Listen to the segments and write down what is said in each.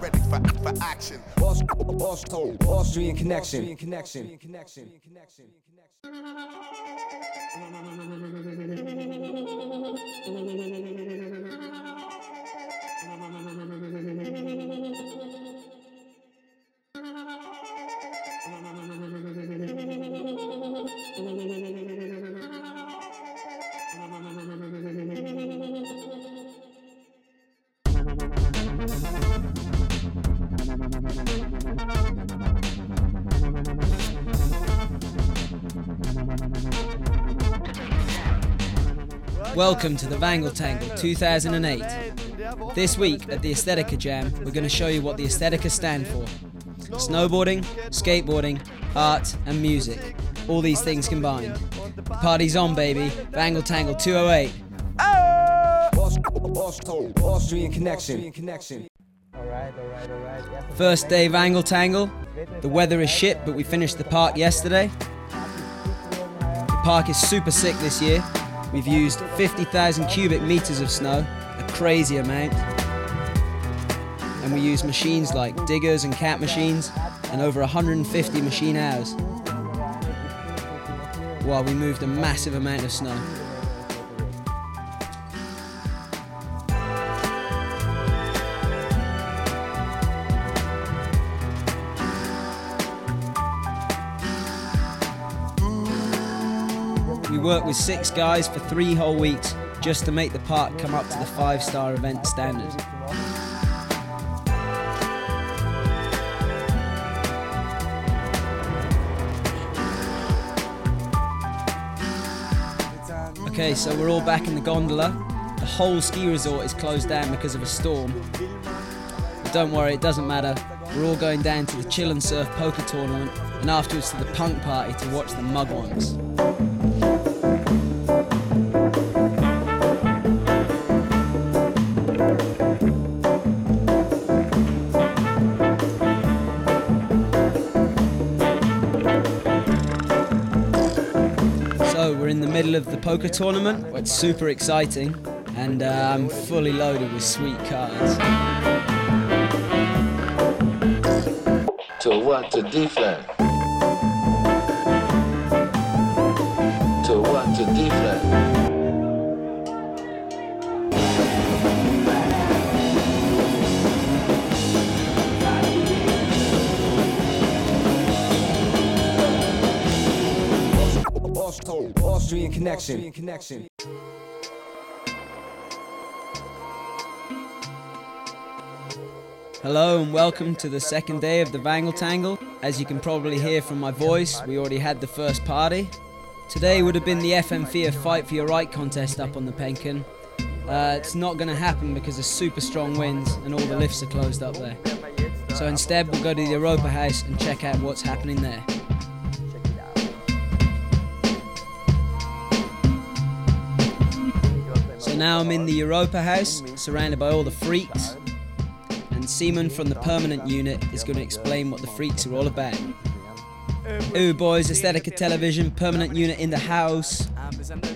Ready for, for action. Austrian connection. connection. Welcome to the Wängl Tängl 2008. This week at the Ästhetiker Jam, we're going to show you what the Ästhetiker stand for snowboarding, skateboarding, art, and music. All these things combined. The party's on, baby. Wängl Tängl 208. Austrian connection. First day of Angle Tangle. The weather is shit, but we finished the park yesterday. The park is super sick this year. We've used 50,000 cubic meters of snow, a crazy amount. And we use machines like diggers and cat machines, and over 150 machine hours. While we moved a massive amount of snow. Worked with six guys for three whole weeks just to make the park come up to the five star event standard. Okay, so we're all back in the gondola. The whole ski resort is closed down because of a storm. But don't worry, it doesn't matter. We're all going down to the chill and surf poker tournament and afterwards to the punk party to watch the mug Mugwumps. Poker tournament. It's super exciting, and uh, I'm fully loaded with sweet cards. To what? To D Austrian connection. Hello and welcome to the second day of the Wängl Tängl. As you can probably hear from my voice, we already had the first party. Today would have been the FM4 Fight for Your Right contest up on the Penken. Uh, it's not going to happen because of super strong winds and all the lifts are closed up there. So instead, we'll go to the Europa House and check out what's happening there. Now I'm in the Europa House, surrounded by all the freaks, and Seaman from the permanent unit is going to explain what the freaks are all about. Ooh, boys, Ästhetiker Television, permanent unit in the house.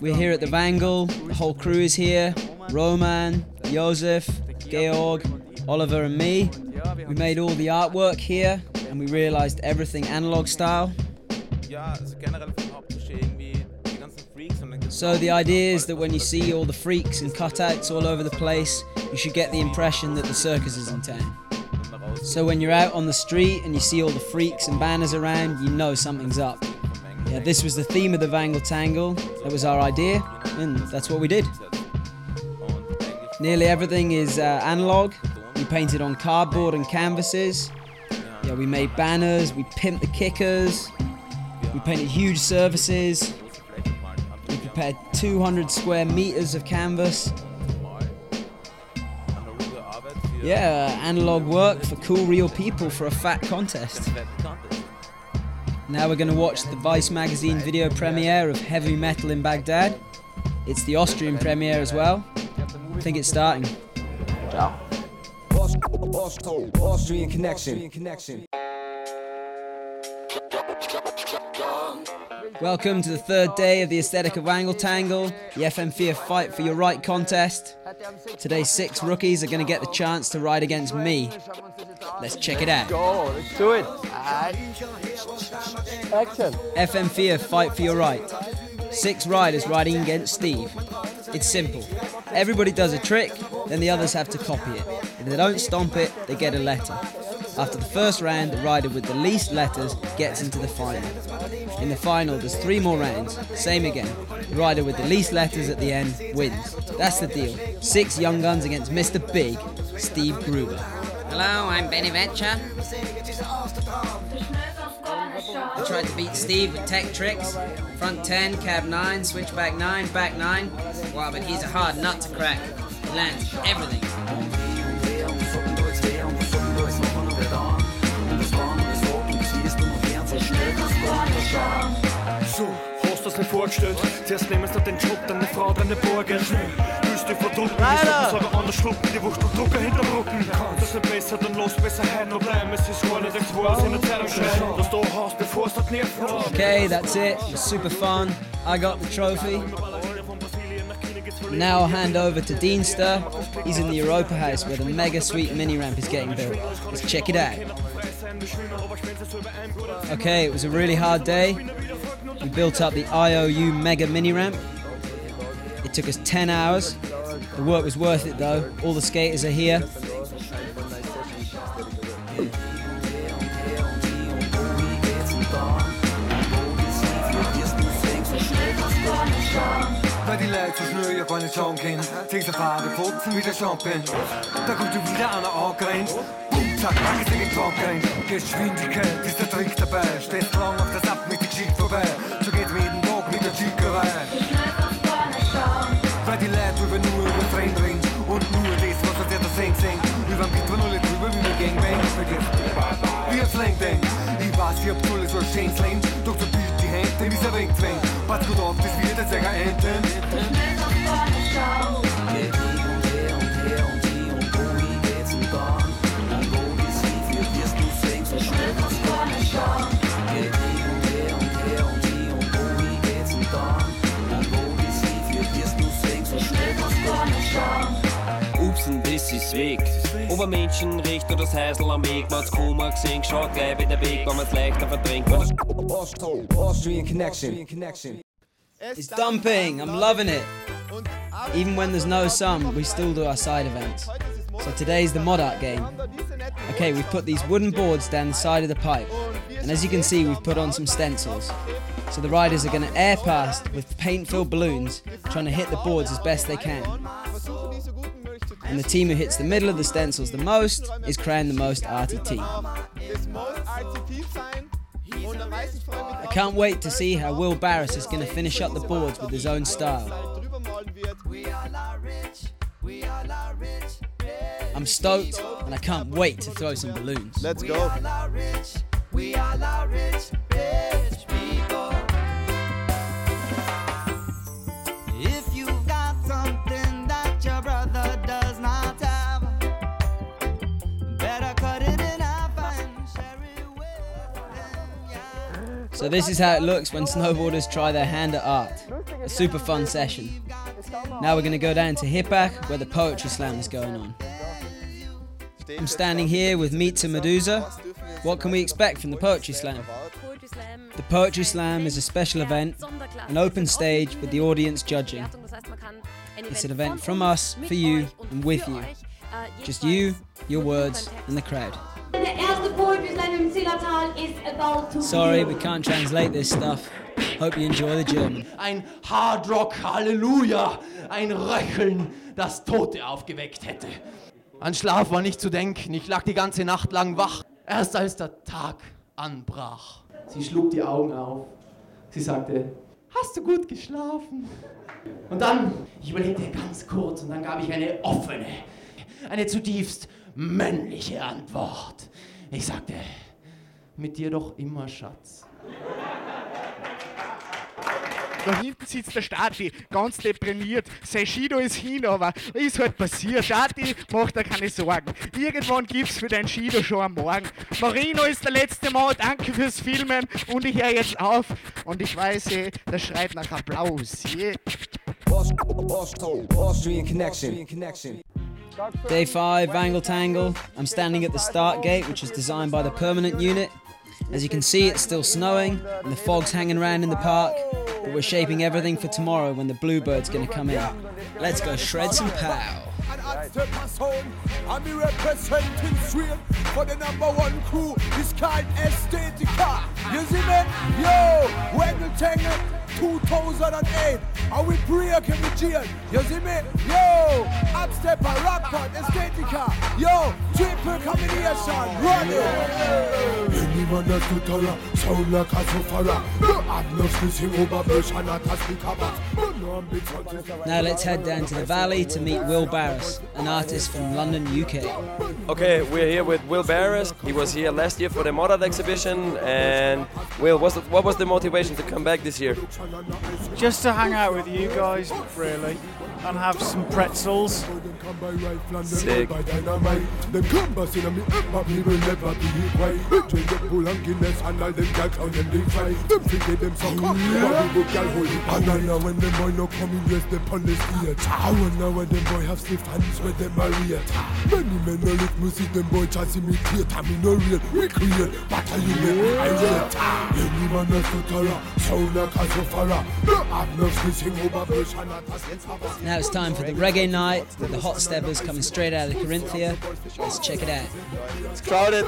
We're here at the Wängl, the whole crew is here Roman, Josef, Georg, Oliver, and me. We made all the artwork here, and we realized everything analog style. So the idea is that when you see all the freaks and cutouts all over the place, you should get the impression that the circus is in town. So when you're out on the street and you see all the freaks and banners around, you know something's up. Yeah, this was the theme of the Wängl Tängl. That was our idea, and that's what we did. Nearly everything is uh, analog. We painted on cardboard and canvases. Yeah, we made banners. We pimped the kickers. We painted huge surfaces. Prepared 200 square meters of canvas. Yeah, analog work for cool real people for a fat contest. Now we're going to watch the Vice magazine video premiere of Heavy Metal in Baghdad. It's the Austrian premiere as well. I think it's starting. Austrian connection. Welcome to the third day of the Aesthetic of Wängl Tängl, the FM4 Fight for Your Right contest. Today, six rookies are going to get the chance to ride against me. Let's check it out. Go, let's do it. Action. FM4 Fight for Your Right. Six riders riding against Steve. It's simple. Everybody does a trick, then the others have to copy it. If they don't stomp it, they get a letter. After the first round, the rider with the least letters gets into the final. In the final, there's three more rounds. Same again. The rider with the least letters at the end wins. That's the deal. Six young guns against Mr. Big, Steve Gruber. Hello, I'm Benny Venture. I tried to beat Steve with tech tricks. Front 10, cab 9, switchback 9, back 9. Wow, but he's a hard nut to crack. He lands everything. So, hast du's nicht vorgestellt? Zuerst nehmen sie den Job, dann eine Frau, dann eine Burger. Willst verdummt, Leider. aber anders schlucken, die Wucht und Drucker hinterm Rücken. Kannst nicht besser, dann los besser heim bleiben. Es ist gar nicht das, er was in der Zeitung schreiben. Was du hast, bevor es dort Nerven hast. Okay, that's it. It was super fun. I got the trophy. Now I'll hand over to Deanster. He's in the Europa House where the mega sweet mini ramp is getting built. Let's check it out. Okay, it was a really hard day. We built up the IOU mega mini ramp. It took us 10 hours. The work was worth it though. All the skaters are here. Müll auf meine Schonkin. Zieht der Farbe, putzen wie der Champin. Da kommt du wieder einer angerannt. Angrenz. Zack, packen sie den Trocken. Geschwindigkeit ist der Trick dabei. Stehst lang auf das Ab mit der Geschichte vorbei. So geht mir jeden Tag mit der Schickerei. Ich möchte von vorne schauen. Weil die Leute über nur über Train reden. Und nur das, was uns jeder singt, singt. Über dem Gitwa null drüber, wie wir Gangbang vergisst. Wie aufs längt denkt. Ich weiß, ich hab Tulle so ein schönes Lenk. Doch so bild die Hände, wie sie wegzwängt. Pass gut auf, das wird jetzt eher enden. Ist weg. Oder das am Weg, gesehen, gleich bei der Weg, wenn man's leichter verdrängt. Austrian connection. It's dumping. I'm loving it. Even when there's no sun, we still do our side events. So today's the mod art game. Okay, we've put these wooden boards down the side of the pipe. And as you can see, we've put on some stencils. So the riders are going to air past with paint filled balloons, trying to hit the boards as best they can. And the team who hits the middle of the stencils the most is crowned the most RTT. I can't wait to see how Will Barras is going to finish up the boards with his own style. I'm stoked and I can't wait to throw some balloons. Let's go. So this is how it looks when snowboarders try their hand at art. A super fun session. Now we're going to go down to Hippach where the poetry slam is going on. I'm standing here with and Medusa. What can we expect from the poetry slam? The poetry slam is a special event, an open stage with the audience judging. It's an event from us, for you, and with you. Just you, your words, and the crowd. Sorry, we can't translate this stuff. Hope you enjoy the German. Ein Hardrock Halleluja, ein Röcheln, das Tote aufgeweckt hätte. An Schlaf war nicht zu denken, ich lag die ganze Nacht lang wach, erst als der Tag anbrach. Sie schlug die Augen auf. Sie sagte, hast du gut geschlafen? Und dann, ich überlegte ganz kurz und dann gab ich eine offene, eine zutiefst männliche Antwort. Ich sagte, mit dir doch immer, Schatz. Da hinten sitzt der Stati, ganz deprimiert. Sein Shido ist hin, aber ist halt passiert. Stati, mach dir keine Sorgen. Irgendwann gibt's für dein Shido schon am Morgen. Marino ist der letzte Mal, danke fürs Filmen und ich höre jetzt auf. Und ich weiß, eh, das schreit nach Applaus. Yeah. Austrian connection. Day 5, Angle Tangle. I'm standing at the start gate, which was designed by the permanent unit. As you can see, it's still snowing and the fog's hanging around in the park, but we're shaping everything for tomorrow when the Bluebird's gonna come in. Let's go shred some pow. I'm representing straight for the number one crew. It's called Ästhetiker. You see me? Yo, when you take it 2008, and we break in the jail. You see me? Yo, Upstepper, Rockport, Ästhetiker. Yo, triple combination. Run it. Anyone that's to tell sound like a sufferer. No, I'm not squeezing over bush and not a speaker box. No, I'm big Now let's head down to the valley to meet Will Barras, an artist from London, UK. Okay, we're here with Will Barras. He was here last year for the Modern exhibition. And Will, what's the, what was the motivation to come back this year? Just to hang out with you guys, really, and have some pretzels. Sick. Them combos in me up, but me will never be quiet. Drink the bull and Guinness and all them gal count them they try. Them think them suck up, but we go gal hold it. And I know when them boy no come yes, they on the stage. I wonder when them boy have stiff hands with them married. Many men no lick music, them boy try to imitate. I mean no real, we create. But I you make I rate. Any man that's stutterer, sound like a sufferer. No, I'm not squeezing over bush and not a speaker. Now it's time for the reggae night with the hot steppers coming straight out of Carinthia. Let's check it out. It's crowded.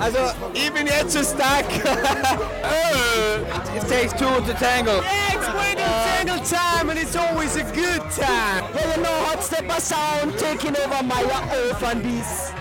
Also, ich bin jetzt zu stark. it takes two to tangle. Yeah, it's winning tangle time and it's always a good time. Hey, you know, hot stepper sound taking over my off on this.